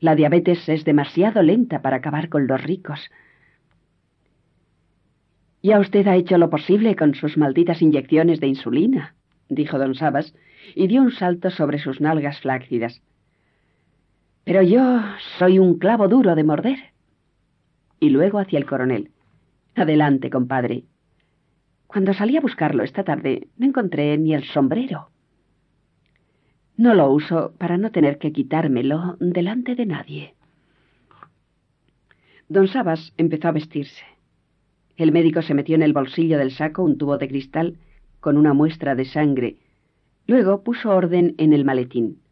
La diabetes es demasiado lenta para acabar con los ricos. Ya usted ha hecho lo posible con sus malditas inyecciones de insulina, dijo don Sabas, y dio un salto sobre sus nalgas flácidas. Pero yo soy un clavo duro de morder. Y luego hacia el coronel. Adelante, compadre. Cuando salí a buscarlo esta tarde, no encontré ni el sombrero. No lo uso para no tener que quitármelo delante de nadie. Don Sabas empezó a vestirse. El médico se metió en el bolsillo del saco un tubo de cristal con una muestra de sangre. Luego puso orden en el maletín.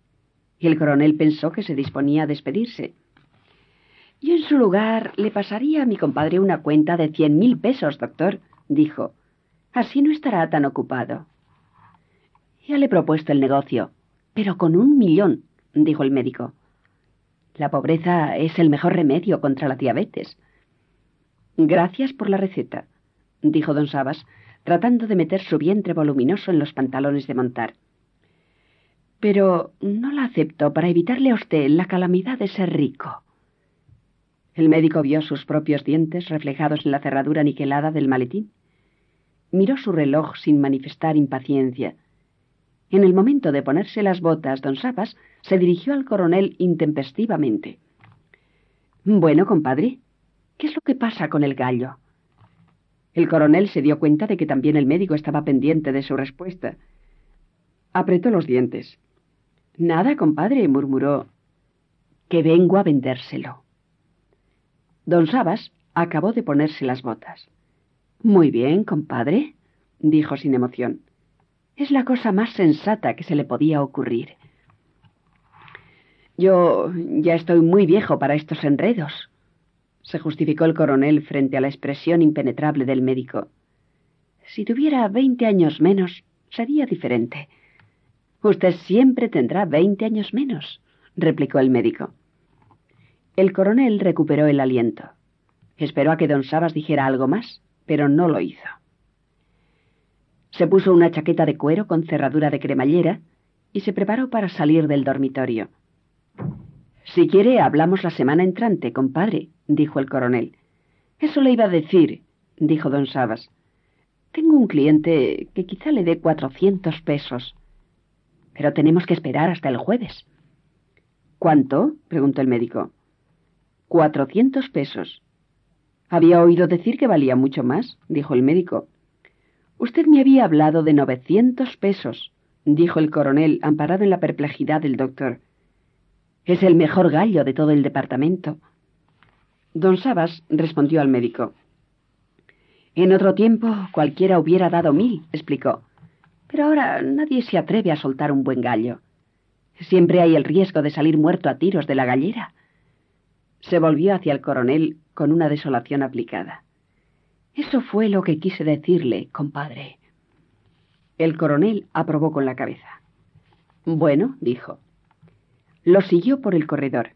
Y el coronel pensó que se disponía a despedirse. Yo en su lugar le pasaría a mi compadre una cuenta de cien mil pesos, doctor, dijo. Así no estará tan ocupado. Ya le he propuesto el negocio, pero con un millón, dijo el médico. La pobreza es el mejor remedio contra la diabetes. Gracias por la receta, dijo don Sabas, tratando de meter su vientre voluminoso en los pantalones de montar. Pero no la acepto para evitarle a usted la calamidad de ser rico. El médico vio sus propios dientes reflejados en la cerradura niquelada del maletín miró su reloj sin manifestar impaciencia. En el momento de ponerse las botas, don Sabas se dirigió al coronel intempestivamente. Bueno, compadre, ¿qué es lo que pasa con el gallo? El coronel se dio cuenta de que también el médico estaba pendiente de su respuesta. Apretó los dientes. Nada, compadre, murmuró. Que vengo a vendérselo. Don Sabas acabó de ponerse las botas. Muy bien, compadre, dijo sin emoción. Es la cosa más sensata que se le podía ocurrir. Yo ya estoy muy viejo para estos enredos, se justificó el coronel frente a la expresión impenetrable del médico. Si tuviera veinte años menos, sería diferente. Usted siempre tendrá veinte años menos, replicó el médico. El coronel recuperó el aliento. Esperó a que don Sabas dijera algo más pero no lo hizo. Se puso una chaqueta de cuero con cerradura de cremallera y se preparó para salir del dormitorio. Si quiere, hablamos la semana entrante, compadre, dijo el coronel. Eso le iba a decir, dijo don Sabas. Tengo un cliente que quizá le dé cuatrocientos pesos. Pero tenemos que esperar hasta el jueves. ¿Cuánto? preguntó el médico. Cuatrocientos pesos. Había oído decir que valía mucho más, dijo el médico. Usted me había hablado de novecientos pesos, dijo el coronel, amparado en la perplejidad del doctor. Es el mejor gallo de todo el departamento. Don Sabas respondió al médico. En otro tiempo cualquiera hubiera dado mil, explicó. Pero ahora nadie se atreve a soltar un buen gallo. Siempre hay el riesgo de salir muerto a tiros de la gallera. Se volvió hacia el coronel con una desolación aplicada. Eso fue lo que quise decirle, compadre. El coronel aprobó con la cabeza. Bueno, dijo. Lo siguió por el corredor.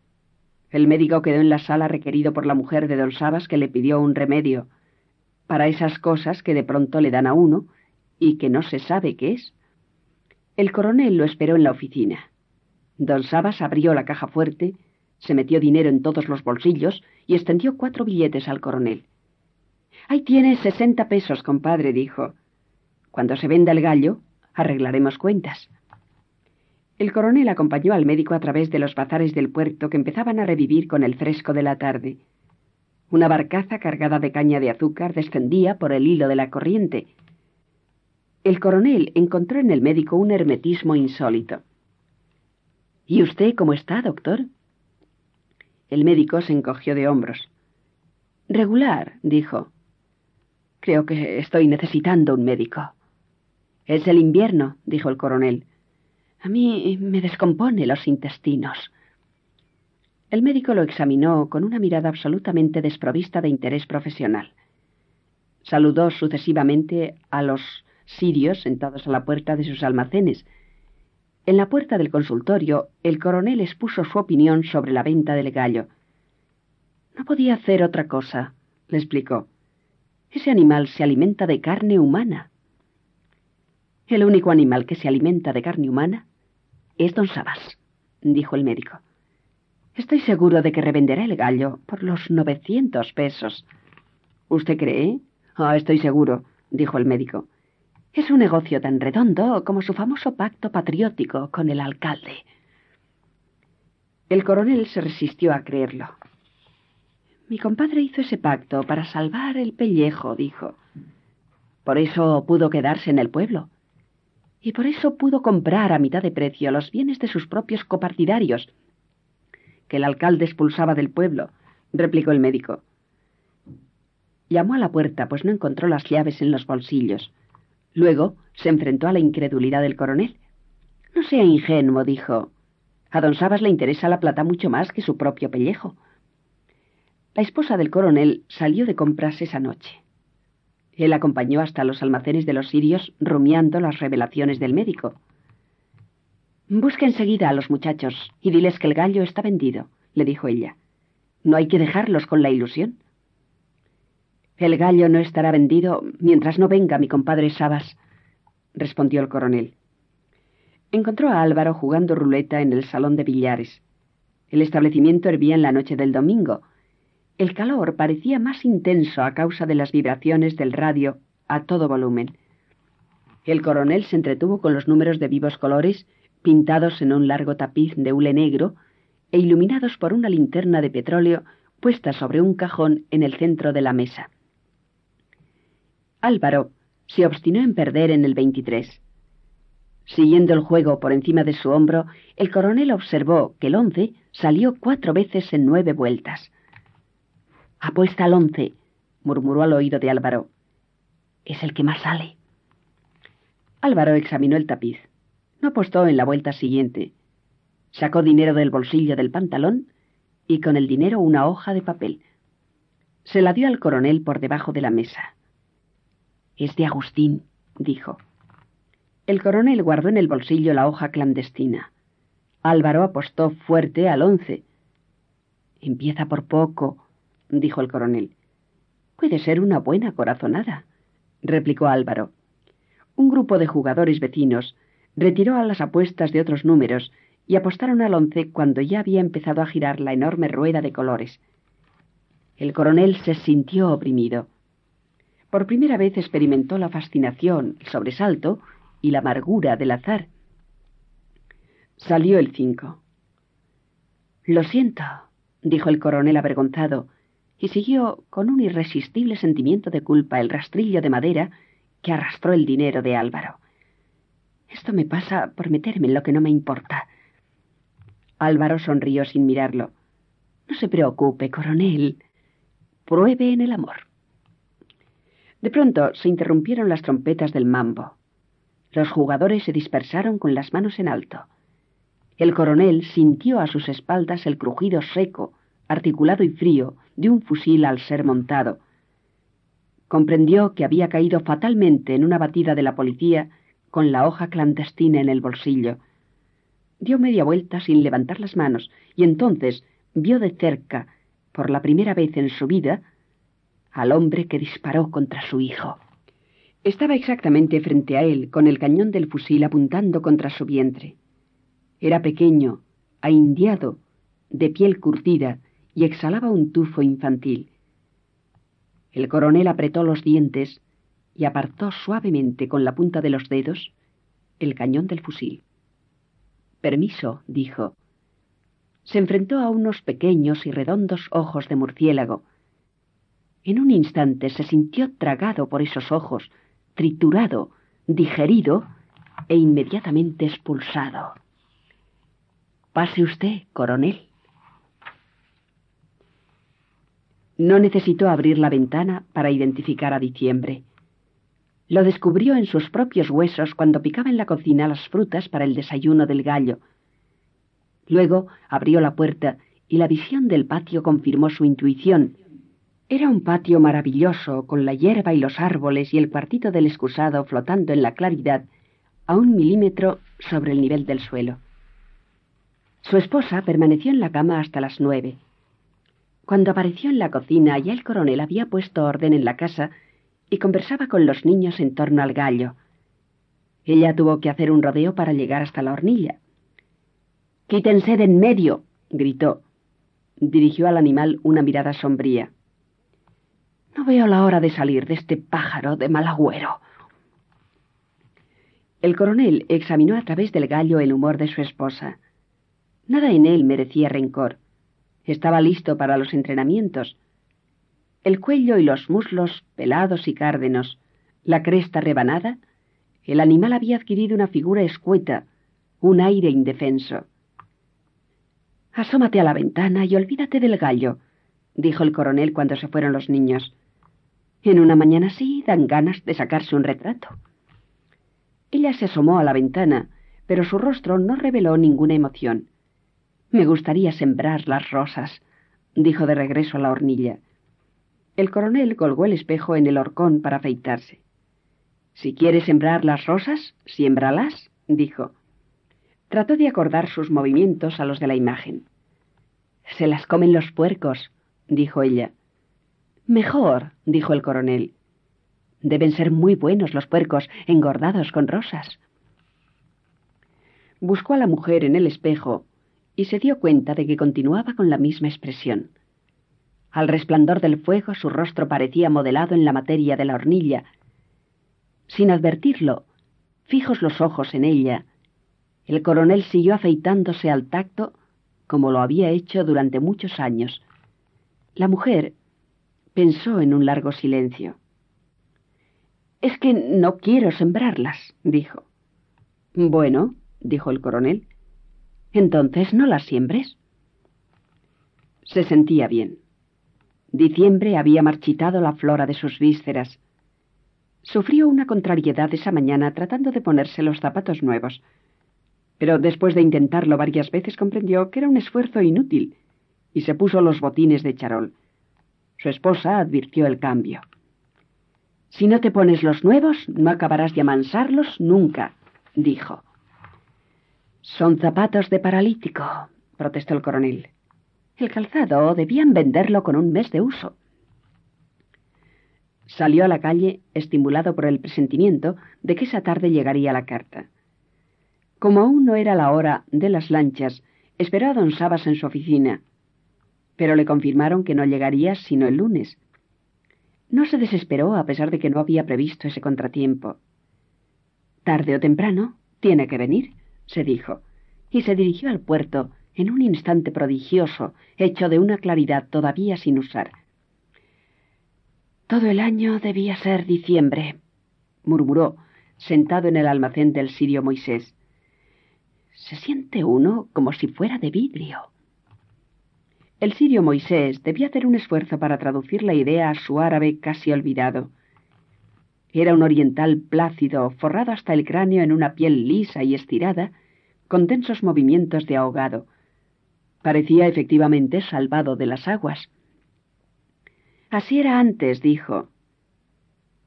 El médico quedó en la sala requerido por la mujer de don Sabas que le pidió un remedio para esas cosas que de pronto le dan a uno y que no se sabe qué es. El coronel lo esperó en la oficina. Don Sabas abrió la caja fuerte se metió dinero en todos los bolsillos y extendió cuatro billetes al coronel. Ahí tienes sesenta pesos, compadre, dijo. Cuando se venda el gallo, arreglaremos cuentas. El coronel acompañó al médico a través de los bazares del puerto que empezaban a revivir con el fresco de la tarde. Una barcaza cargada de caña de azúcar descendía por el hilo de la corriente. El coronel encontró en el médico un hermetismo insólito. ¿Y usted cómo está, doctor? El médico se encogió de hombros. Regular, dijo. Creo que estoy necesitando un médico. Es el invierno, dijo el coronel. A mí me descompone los intestinos. El médico lo examinó con una mirada absolutamente desprovista de interés profesional. Saludó sucesivamente a los sirios sentados a la puerta de sus almacenes. En la puerta del consultorio, el coronel expuso su opinión sobre la venta del gallo. No podía hacer otra cosa, le explicó. Ese animal se alimenta de carne humana. El único animal que se alimenta de carne humana es don Sabas, dijo el médico. Estoy seguro de que revenderá el gallo por los novecientos pesos. ¿Usted cree? Ah, estoy seguro, dijo el médico. Es un negocio tan redondo como su famoso pacto patriótico con el alcalde. El coronel se resistió a creerlo. Mi compadre hizo ese pacto para salvar el pellejo, dijo. Por eso pudo quedarse en el pueblo. Y por eso pudo comprar a mitad de precio los bienes de sus propios copartidarios, que el alcalde expulsaba del pueblo, replicó el médico. Llamó a la puerta, pues no encontró las llaves en los bolsillos. Luego se enfrentó a la incredulidad del coronel. No sea ingenuo, dijo. A don Sabas le interesa la plata mucho más que su propio pellejo. La esposa del coronel salió de compras esa noche. Él acompañó hasta los almacenes de los sirios rumiando las revelaciones del médico. Busca enseguida a los muchachos y diles que el gallo está vendido, le dijo ella. No hay que dejarlos con la ilusión. El gallo no estará vendido mientras no venga mi compadre Sabas, respondió el coronel. Encontró a Álvaro jugando ruleta en el salón de billares. El establecimiento hervía en la noche del domingo, el calor parecía más intenso a causa de las vibraciones del radio a todo volumen. El coronel se entretuvo con los números de vivos colores pintados en un largo tapiz de hule negro e iluminados por una linterna de petróleo puesta sobre un cajón en el centro de la mesa. Álvaro se obstinó en perder en el 23. Siguiendo el juego por encima de su hombro, el coronel observó que el once salió cuatro veces en nueve vueltas. Apuesta al once, murmuró al oído de Álvaro. Es el que más sale. Álvaro examinó el tapiz. No apostó en la vuelta siguiente. Sacó dinero del bolsillo del pantalón y con el dinero una hoja de papel. Se la dio al coronel por debajo de la mesa. Es de Agustín, dijo. El coronel guardó en el bolsillo la hoja clandestina. Álvaro apostó fuerte al once. Empieza por poco, dijo el coronel. Puede ser una buena corazonada, replicó Álvaro. Un grupo de jugadores vecinos retiró a las apuestas de otros números y apostaron al once cuando ya había empezado a girar la enorme rueda de colores. El coronel se sintió oprimido. Por primera vez experimentó la fascinación, el sobresalto y la amargura del azar. Salió el cinco. Lo siento, dijo el coronel avergonzado, y siguió con un irresistible sentimiento de culpa el rastrillo de madera que arrastró el dinero de Álvaro. Esto me pasa por meterme en lo que no me importa. Álvaro sonrió sin mirarlo. No se preocupe, coronel. Pruebe en el amor. De pronto se interrumpieron las trompetas del mambo. Los jugadores se dispersaron con las manos en alto. El coronel sintió a sus espaldas el crujido seco, articulado y frío de un fusil al ser montado. Comprendió que había caído fatalmente en una batida de la policía con la hoja clandestina en el bolsillo. Dio media vuelta sin levantar las manos y entonces vio de cerca, por la primera vez en su vida, al hombre que disparó contra su hijo. Estaba exactamente frente a él, con el cañón del fusil apuntando contra su vientre. Era pequeño, ahindiado, de piel curtida, y exhalaba un tufo infantil. El coronel apretó los dientes y apartó suavemente con la punta de los dedos el cañón del fusil. Permiso, dijo. Se enfrentó a unos pequeños y redondos ojos de murciélago. En un instante se sintió tragado por esos ojos, triturado, digerido e inmediatamente expulsado. Pase usted, coronel. No necesitó abrir la ventana para identificar a diciembre. Lo descubrió en sus propios huesos cuando picaba en la cocina las frutas para el desayuno del gallo. Luego abrió la puerta y la visión del patio confirmó su intuición. Era un patio maravilloso, con la hierba y los árboles y el cuartito del excusado flotando en la claridad a un milímetro sobre el nivel del suelo. Su esposa permaneció en la cama hasta las nueve. Cuando apareció en la cocina, ya el coronel había puesto orden en la casa y conversaba con los niños en torno al gallo. Ella tuvo que hacer un rodeo para llegar hasta la hornilla. Quítense de en medio, gritó. Dirigió al animal una mirada sombría. No veo la hora de salir de este pájaro de mal agüero. El coronel examinó a través del gallo el humor de su esposa. Nada en él merecía rencor. Estaba listo para los entrenamientos. El cuello y los muslos pelados y cárdenos, la cresta rebanada, el animal había adquirido una figura escueta, un aire indefenso. Asómate a la ventana y olvídate del gallo, dijo el coronel cuando se fueron los niños. En una mañana así dan ganas de sacarse un retrato. Ella se asomó a la ventana, pero su rostro no reveló ninguna emoción. Me gustaría sembrar las rosas, dijo de regreso a la hornilla. El coronel colgó el espejo en el horcón para afeitarse. Si quieres sembrar las rosas, siémbralas, dijo. Trató de acordar sus movimientos a los de la imagen. Se las comen los puercos, dijo ella. Mejor, dijo el coronel. Deben ser muy buenos los puercos engordados con rosas. Buscó a la mujer en el espejo y se dio cuenta de que continuaba con la misma expresión. Al resplandor del fuego su rostro parecía modelado en la materia de la hornilla. Sin advertirlo, fijos los ojos en ella, el coronel siguió afeitándose al tacto como lo había hecho durante muchos años. La mujer pensó en un largo silencio. Es que no quiero sembrarlas, dijo. Bueno, dijo el coronel, entonces no las siembres. Se sentía bien. Diciembre había marchitado la flora de sus vísceras. Sufrió una contrariedad esa mañana tratando de ponerse los zapatos nuevos, pero después de intentarlo varias veces comprendió que era un esfuerzo inútil y se puso los botines de charol. Su esposa advirtió el cambio. Si no te pones los nuevos, no acabarás de amansarlos nunca, dijo. Son zapatos de paralítico, protestó el coronel. El calzado debían venderlo con un mes de uso. Salió a la calle, estimulado por el presentimiento de que esa tarde llegaría la carta. Como aún no era la hora de las lanchas, esperó a don Sabas en su oficina, pero le confirmaron que no llegaría sino el lunes. No se desesperó a pesar de que no había previsto ese contratiempo. Tarde o temprano, tiene que venir se dijo, y se dirigió al puerto en un instante prodigioso, hecho de una claridad todavía sin usar. Todo el año debía ser diciembre, murmuró, sentado en el almacén del sirio Moisés. Se siente uno como si fuera de vidrio. El sirio Moisés debía hacer un esfuerzo para traducir la idea a su árabe casi olvidado. Era un oriental plácido, forrado hasta el cráneo en una piel lisa y estirada, con tensos movimientos de ahogado. Parecía efectivamente salvado de las aguas. Así era antes, dijo.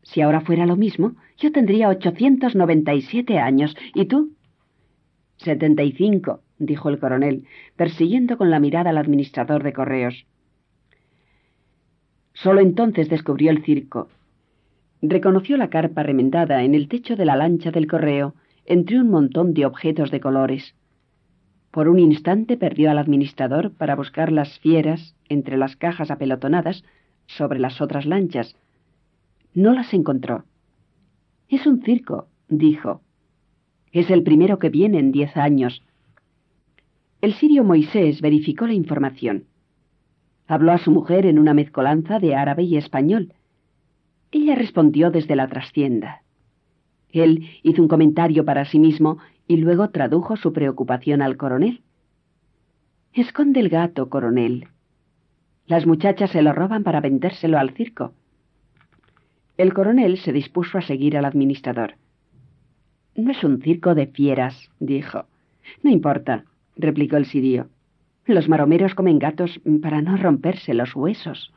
Si ahora fuera lo mismo, yo tendría ochocientos noventa y siete años. ¿Y tú? Setenta y cinco, dijo el coronel, persiguiendo con la mirada al administrador de correos. Solo entonces descubrió el circo, reconoció la carpa remendada en el techo de la lancha del correo entre un montón de objetos de colores. Por un instante perdió al administrador para buscar las fieras entre las cajas apelotonadas sobre las otras lanchas. No las encontró. Es un circo, dijo. Es el primero que viene en diez años. El sirio Moisés verificó la información. Habló a su mujer en una mezcolanza de árabe y español, ella respondió desde la trastienda. Él hizo un comentario para sí mismo y luego tradujo su preocupación al coronel. Esconde el gato, coronel. Las muchachas se lo roban para vendérselo al circo. El coronel se dispuso a seguir al administrador. No es un circo de fieras, dijo. No importa, replicó el sirio. Los maromeros comen gatos para no romperse los huesos.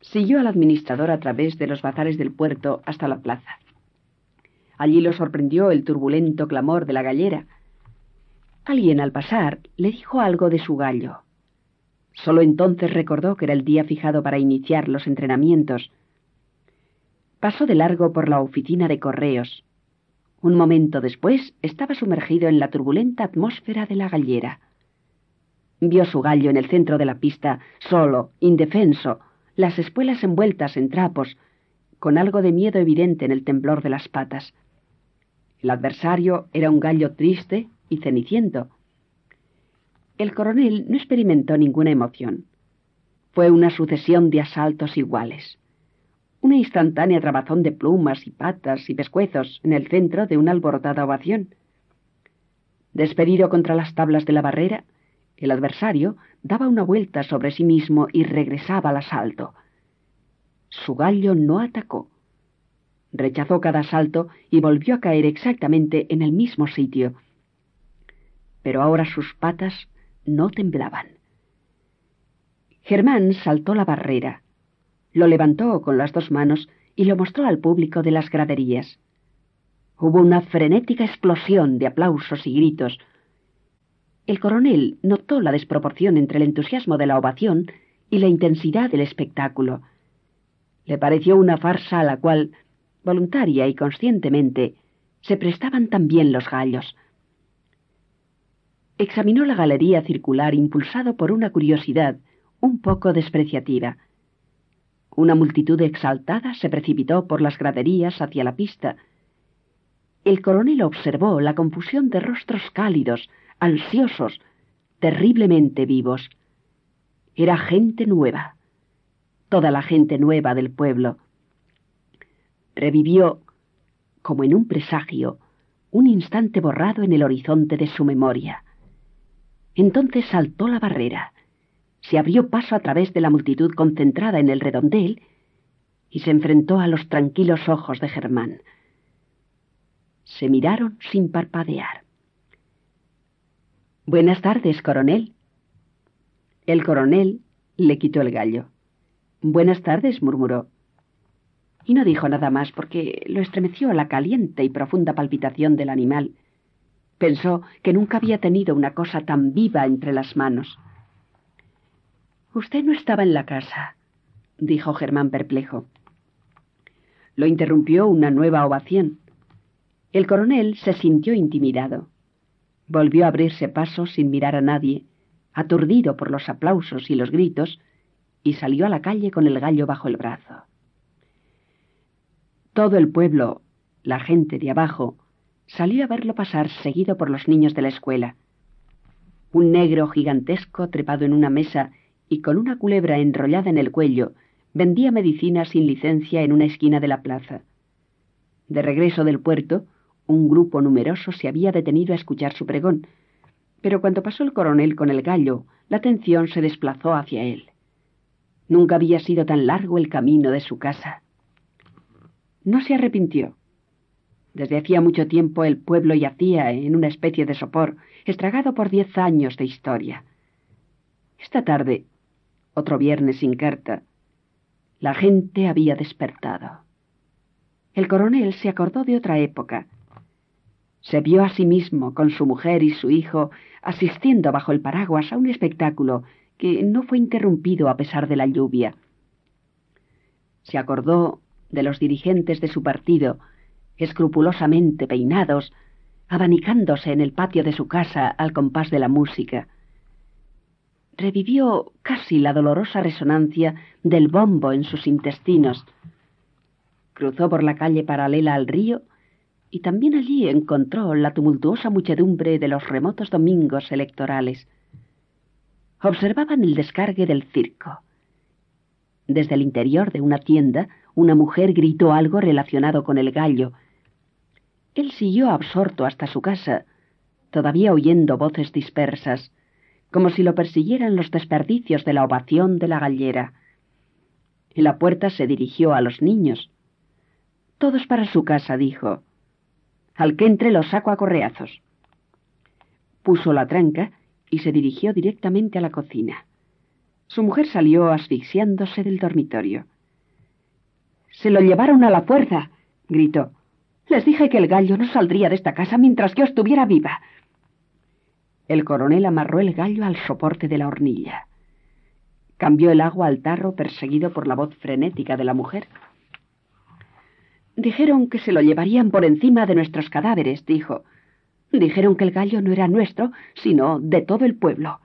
Siguió al administrador a través de los bazares del puerto hasta la plaza. Allí lo sorprendió el turbulento clamor de la gallera. Alguien al pasar le dijo algo de su gallo. Solo entonces recordó que era el día fijado para iniciar los entrenamientos. Pasó de largo por la oficina de correos. Un momento después estaba sumergido en la turbulenta atmósfera de la gallera. Vio su gallo en el centro de la pista, solo, indefenso, las espuelas envueltas en trapos, con algo de miedo evidente en el temblor de las patas. El adversario era un gallo triste y ceniciento. El coronel no experimentó ninguna emoción. Fue una sucesión de asaltos iguales. Una instantánea trabazón de plumas y patas y pescuezos en el centro de una alborotada ovación. Despedido contra las tablas de la barrera, el adversario daba una vuelta sobre sí mismo y regresaba al asalto. Su gallo no atacó. Rechazó cada asalto y volvió a caer exactamente en el mismo sitio. Pero ahora sus patas no temblaban. Germán saltó la barrera, lo levantó con las dos manos y lo mostró al público de las graderías. Hubo una frenética explosión de aplausos y gritos. El coronel notó la desproporción entre el entusiasmo de la ovación y la intensidad del espectáculo. Le pareció una farsa a la cual, voluntaria y conscientemente, se prestaban también los gallos. Examinó la galería circular impulsado por una curiosidad un poco despreciativa. Una multitud exaltada se precipitó por las graderías hacia la pista. El coronel observó la confusión de rostros cálidos, ansiosos, terriblemente vivos. Era gente nueva, toda la gente nueva del pueblo. Revivió, como en un presagio, un instante borrado en el horizonte de su memoria. Entonces saltó la barrera, se abrió paso a través de la multitud concentrada en el redondel y se enfrentó a los tranquilos ojos de Germán. Se miraron sin parpadear. Buenas tardes, coronel. El coronel le quitó el gallo. Buenas tardes, murmuró. Y no dijo nada más porque lo estremeció la caliente y profunda palpitación del animal Pensó que nunca había tenido una cosa tan viva entre las manos. Usted no estaba en la casa, dijo Germán perplejo. Lo interrumpió una nueva ovación. El coronel se sintió intimidado. Volvió a abrirse paso sin mirar a nadie, aturdido por los aplausos y los gritos, y salió a la calle con el gallo bajo el brazo. Todo el pueblo, la gente de abajo, salió a verlo pasar seguido por los niños de la escuela. Un negro gigantesco trepado en una mesa y con una culebra enrollada en el cuello vendía medicina sin licencia en una esquina de la plaza. De regreso del puerto, un grupo numeroso se había detenido a escuchar su pregón, pero cuando pasó el coronel con el gallo, la atención se desplazó hacia él. Nunca había sido tan largo el camino de su casa. No se arrepintió. Desde hacía mucho tiempo el pueblo yacía en una especie de sopor, estragado por diez años de historia. Esta tarde, otro viernes sin carta, la gente había despertado. El coronel se acordó de otra época. Se vio a sí mismo con su mujer y su hijo asistiendo bajo el paraguas a un espectáculo que no fue interrumpido a pesar de la lluvia. Se acordó de los dirigentes de su partido, escrupulosamente peinados, abanicándose en el patio de su casa al compás de la música. Revivió casi la dolorosa resonancia del bombo en sus intestinos. Cruzó por la calle paralela al río y también allí encontró la tumultuosa muchedumbre de los remotos domingos electorales. Observaban el descargue del circo. Desde el interior de una tienda, una mujer gritó algo relacionado con el gallo, él siguió absorto hasta su casa, todavía oyendo voces dispersas, como si lo persiguieran los desperdicios de la ovación de la gallera. En la puerta se dirigió a los niños. Todos para su casa, dijo. Al que entre los saco a correazos. Puso la tranca y se dirigió directamente a la cocina. Su mujer salió asfixiándose del dormitorio. Se lo llevaron a la fuerza, gritó. Les dije que el gallo no saldría de esta casa mientras yo estuviera viva. El coronel amarró el gallo al soporte de la hornilla. Cambió el agua al tarro perseguido por la voz frenética de la mujer. Dijeron que se lo llevarían por encima de nuestros cadáveres, dijo. Dijeron que el gallo no era nuestro, sino de todo el pueblo.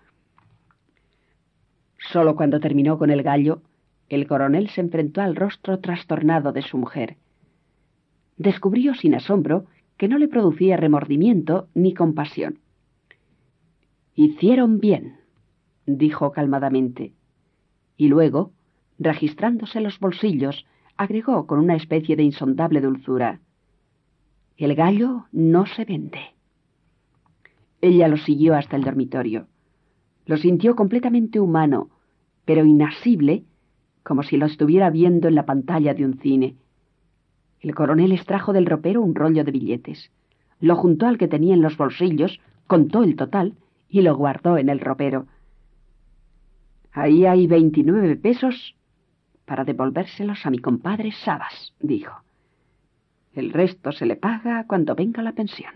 Solo cuando terminó con el gallo, el coronel se enfrentó al rostro trastornado de su mujer. Descubrió sin asombro que no le producía remordimiento ni compasión. Hicieron bien, dijo calmadamente, y luego, registrándose los bolsillos, agregó con una especie de insondable dulzura, El gallo no se vende. Ella lo siguió hasta el dormitorio. Lo sintió completamente humano, pero inasible, como si lo estuviera viendo en la pantalla de un cine. El coronel extrajo del ropero un rollo de billetes. Lo juntó al que tenía en los bolsillos, contó el total y lo guardó en el ropero. Ahí hay veintinueve pesos para devolvérselos a mi compadre Sabas, dijo. El resto se le paga cuando venga la pensión.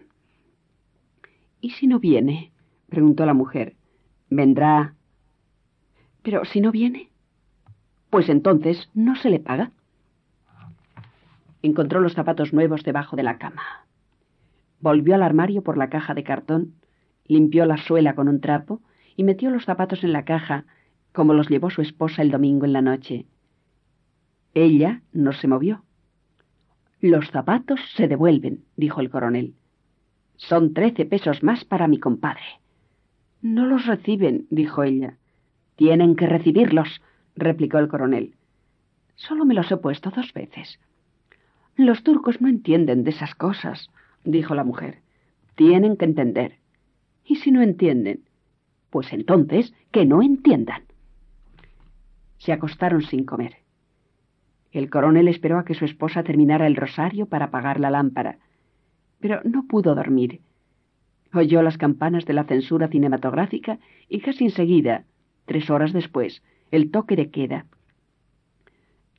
¿Y si no viene? preguntó la mujer. Vendrá. Pero si no viene, pues entonces no se le paga. Encontró los zapatos nuevos debajo de la cama. Volvió al armario por la caja de cartón, limpió la suela con un trapo y metió los zapatos en la caja como los llevó su esposa el domingo en la noche. Ella no se movió. Los zapatos se devuelven, dijo el coronel. Son trece pesos más para mi compadre. No los reciben, dijo ella. Tienen que recibirlos, replicó el coronel. Solo me los he puesto dos veces. Los turcos no entienden de esas cosas, dijo la mujer. Tienen que entender. ¿Y si no entienden? Pues entonces que no entiendan. Se acostaron sin comer. El coronel esperó a que su esposa terminara el rosario para apagar la lámpara pero no pudo dormir. Oyó las campanas de la censura cinematográfica y casi enseguida, tres horas después, el toque de queda.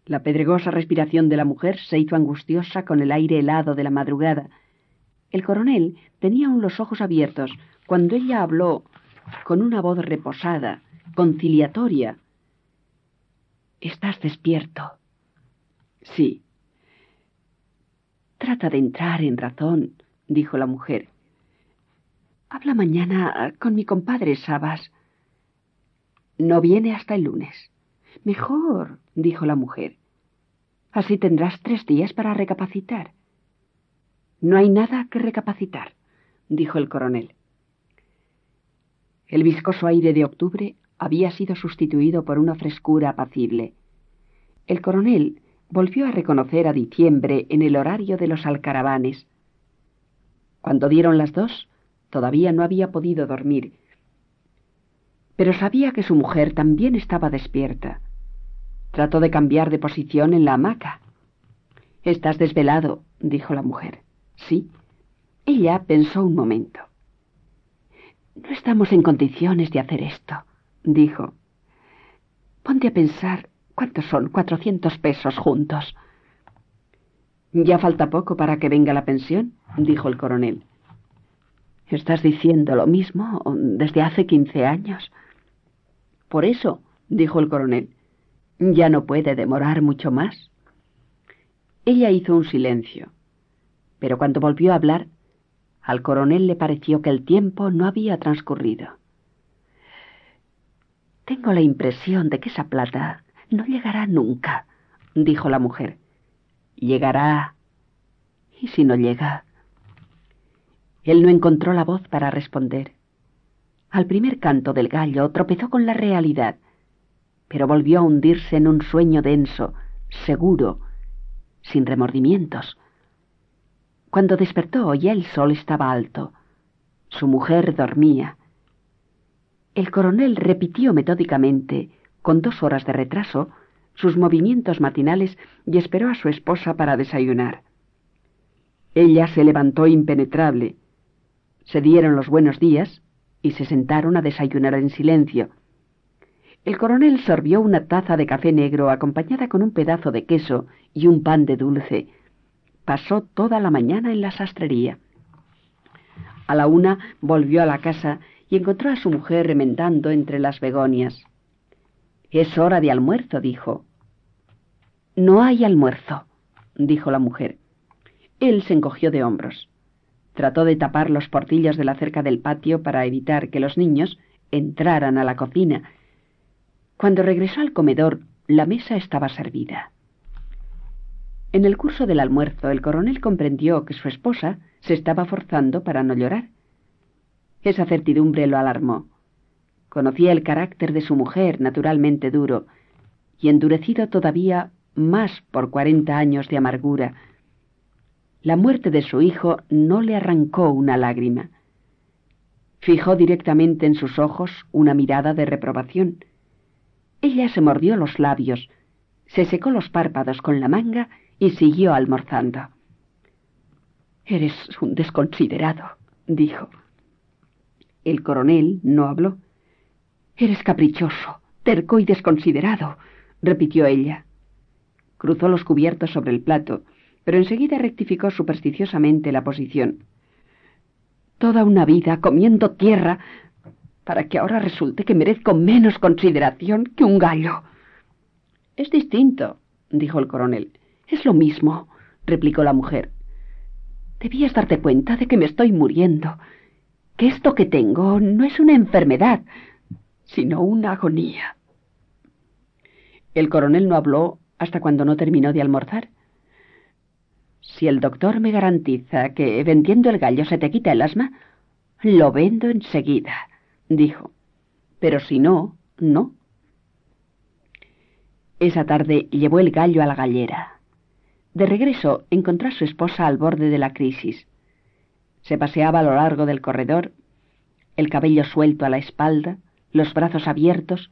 La pedregosa respiración de la mujer se hizo angustiosa con el aire helado de la madrugada. El coronel tenía aún los ojos abiertos cuando ella habló con una voz reposada, conciliatoria. ¿Estás despierto? Sí. Trata de entrar en razón, dijo la mujer. Habla mañana con mi compadre Sabas. No viene hasta el lunes. Mejor, dijo la mujer. Así tendrás tres días para recapacitar. No hay nada que recapacitar, dijo el coronel. El viscoso aire de octubre había sido sustituido por una frescura apacible. El coronel volvió a reconocer a diciembre en el horario de los alcaravanes. Cuando dieron las dos, todavía no había podido dormir, pero sabía que su mujer también estaba despierta. Trató de cambiar de posición en la hamaca. Estás desvelado, dijo la mujer. Sí. Ella pensó un momento. No estamos en condiciones de hacer esto, dijo. Ponte a pensar ¿Cuántos son cuatrocientos pesos juntos? Ya falta poco para que venga la pensión, dijo el coronel. Estás diciendo lo mismo desde hace quince años. Por eso, dijo el coronel, ya no puede demorar mucho más. Ella hizo un silencio, pero cuando volvió a hablar, al coronel le pareció que el tiempo no había transcurrido. Tengo la impresión de que esa plata no llegará nunca, dijo la mujer. Llegará. ¿Y si no llega? Él no encontró la voz para responder. Al primer canto del gallo tropezó con la realidad, pero volvió a hundirse en un sueño denso, seguro, sin remordimientos. Cuando despertó ya el sol estaba alto. Su mujer dormía. El coronel repitió metódicamente con dos horas de retraso, sus movimientos matinales y esperó a su esposa para desayunar. Ella se levantó impenetrable. Se dieron los buenos días y se sentaron a desayunar en silencio. El coronel sorbió una taza de café negro acompañada con un pedazo de queso y un pan de dulce. Pasó toda la mañana en la sastrería. A la una volvió a la casa y encontró a su mujer remendando entre las begonias. Es hora de almuerzo, dijo. No hay almuerzo, dijo la mujer. Él se encogió de hombros. Trató de tapar los portillos de la cerca del patio para evitar que los niños entraran a la cocina. Cuando regresó al comedor, la mesa estaba servida. En el curso del almuerzo, el coronel comprendió que su esposa se estaba forzando para no llorar. Esa certidumbre lo alarmó. Conocía el carácter de su mujer, naturalmente duro, y endurecido todavía más por cuarenta años de amargura. La muerte de su hijo no le arrancó una lágrima. Fijó directamente en sus ojos una mirada de reprobación. Ella se mordió los labios, se secó los párpados con la manga y siguió almorzando. Eres un desconsiderado, dijo. El coronel no habló. Eres caprichoso, terco y desconsiderado, repitió ella. Cruzó los cubiertos sobre el plato, pero enseguida rectificó supersticiosamente la posición. Toda una vida comiendo tierra para que ahora resulte que merezco menos consideración que un gallo. Es distinto, dijo el coronel. Es lo mismo, replicó la mujer. Debías darte cuenta de que me estoy muriendo, que esto que tengo no es una enfermedad, sino una agonía. El coronel no habló hasta cuando no terminó de almorzar. Si el doctor me garantiza que vendiendo el gallo se te quita el asma, lo vendo enseguida, dijo. Pero si no, no. Esa tarde llevó el gallo a la gallera. De regreso encontró a su esposa al borde de la crisis. Se paseaba a lo largo del corredor, el cabello suelto a la espalda, los brazos abiertos,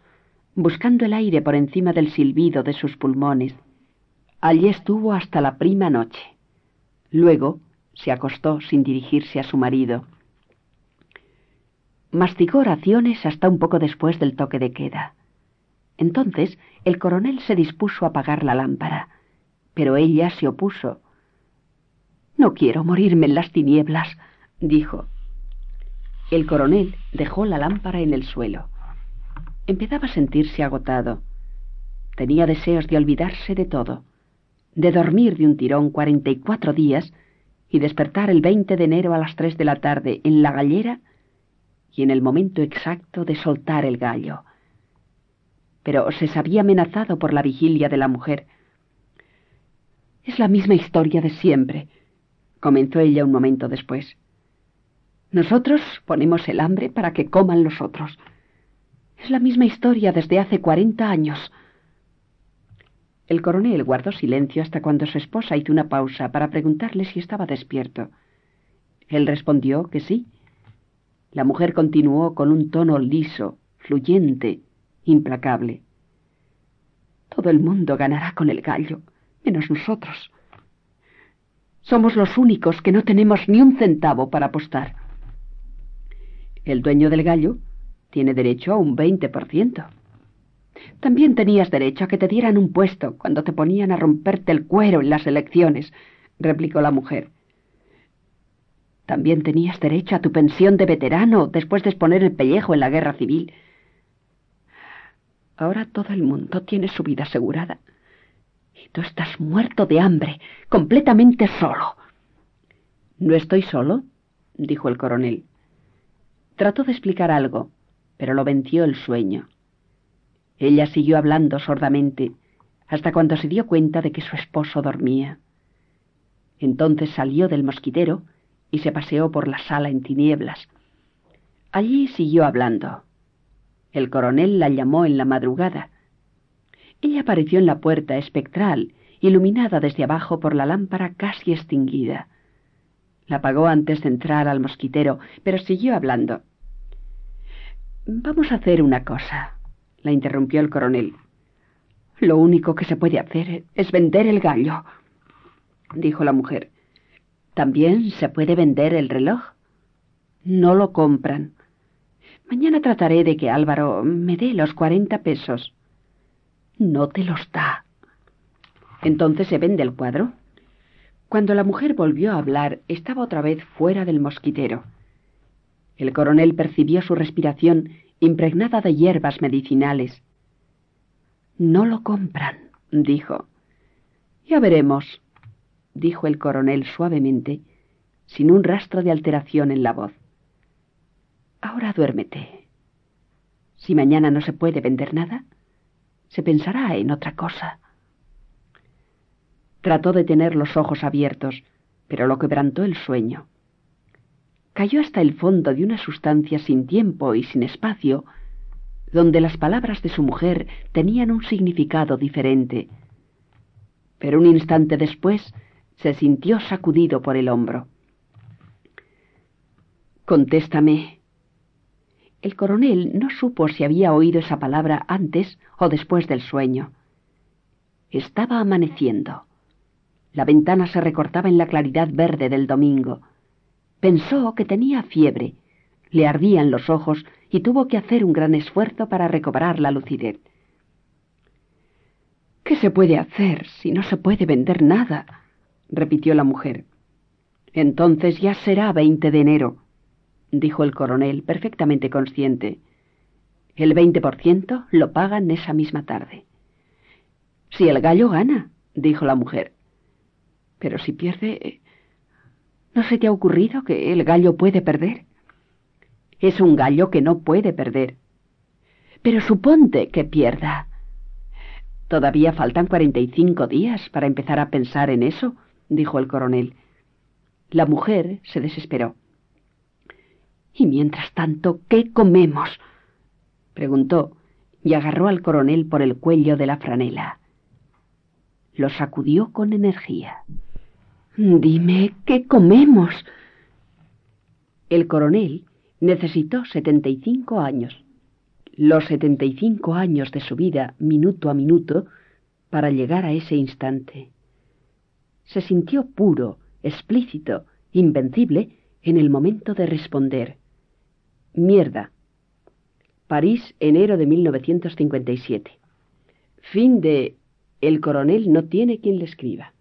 buscando el aire por encima del silbido de sus pulmones. Allí estuvo hasta la prima noche. Luego se acostó sin dirigirse a su marido. Masticó oraciones hasta un poco después del toque de queda. Entonces el coronel se dispuso a apagar la lámpara, pero ella se opuso. No quiero morirme en las tinieblas, dijo. El coronel dejó la lámpara en el suelo. Empezaba a sentirse agotado. Tenía deseos de olvidarse de todo, de dormir de un tirón cuarenta y cuatro días y despertar el 20 de enero a las tres de la tarde en la gallera y en el momento exacto de soltar el gallo. Pero se sabía amenazado por la vigilia de la mujer. Es la misma historia de siempre, comenzó ella un momento después. Nosotros ponemos el hambre para que coman los otros. Es la misma historia desde hace cuarenta años. El coronel guardó silencio hasta cuando su esposa hizo una pausa para preguntarle si estaba despierto. Él respondió que sí. La mujer continuó con un tono liso, fluyente, implacable. Todo el mundo ganará con el gallo, menos nosotros. Somos los únicos que no tenemos ni un centavo para apostar. El dueño del gallo tiene derecho a un veinte por ciento. También tenías derecho a que te dieran un puesto cuando te ponían a romperte el cuero en las elecciones, replicó la mujer. También tenías derecho a tu pensión de veterano después de exponer el pellejo en la guerra civil. Ahora todo el mundo tiene su vida asegurada. Y tú estás muerto de hambre, completamente solo. No estoy solo, dijo el coronel. Trató de explicar algo, pero lo venció el sueño. Ella siguió hablando sordamente hasta cuando se dio cuenta de que su esposo dormía. Entonces salió del mosquitero y se paseó por la sala en tinieblas. Allí siguió hablando. El coronel la llamó en la madrugada. Ella apareció en la puerta espectral, iluminada desde abajo por la lámpara casi extinguida. La apagó antes de entrar al mosquitero, pero siguió hablando. Vamos a hacer una cosa, la interrumpió el coronel. Lo único que se puede hacer es vender el gallo, dijo la mujer. También se puede vender el reloj. No lo compran. Mañana trataré de que Álvaro me dé los cuarenta pesos. No te los da. Entonces se vende el cuadro. Cuando la mujer volvió a hablar, estaba otra vez fuera del mosquitero. El coronel percibió su respiración impregnada de hierbas medicinales. No lo compran, dijo. Ya veremos, dijo el coronel suavemente, sin un rastro de alteración en la voz. Ahora duérmete. Si mañana no se puede vender nada, se pensará en otra cosa. Trató de tener los ojos abiertos, pero lo quebrantó el sueño. Cayó hasta el fondo de una sustancia sin tiempo y sin espacio, donde las palabras de su mujer tenían un significado diferente. Pero un instante después se sintió sacudido por el hombro. Contéstame. El coronel no supo si había oído esa palabra antes o después del sueño. Estaba amaneciendo. La ventana se recortaba en la claridad verde del domingo. Pensó que tenía fiebre, le ardían los ojos y tuvo que hacer un gran esfuerzo para recobrar la lucidez. ¿Qué se puede hacer si no se puede vender nada? repitió la mujer. Entonces ya será veinte de enero, dijo el coronel, perfectamente consciente. El veinte por ciento lo pagan esa misma tarde. Si el gallo gana, dijo la mujer. Pero si pierde... ¿No se te ha ocurrido que el gallo puede perder? Es un gallo que no puede perder. Pero suponte que pierda. Todavía faltan cuarenta y cinco días para empezar a pensar en eso, dijo el coronel. La mujer se desesperó. Y mientras tanto, ¿qué comemos? preguntó y agarró al coronel por el cuello de la franela. Lo sacudió con energía. Dime, ¿qué comemos? El coronel necesitó setenta y cinco años, los setenta y cinco años de su vida, minuto a minuto, para llegar a ese instante. Se sintió puro, explícito, invencible en el momento de responder. Mierda. París, enero de 1957. Fin de El coronel no tiene quien le escriba.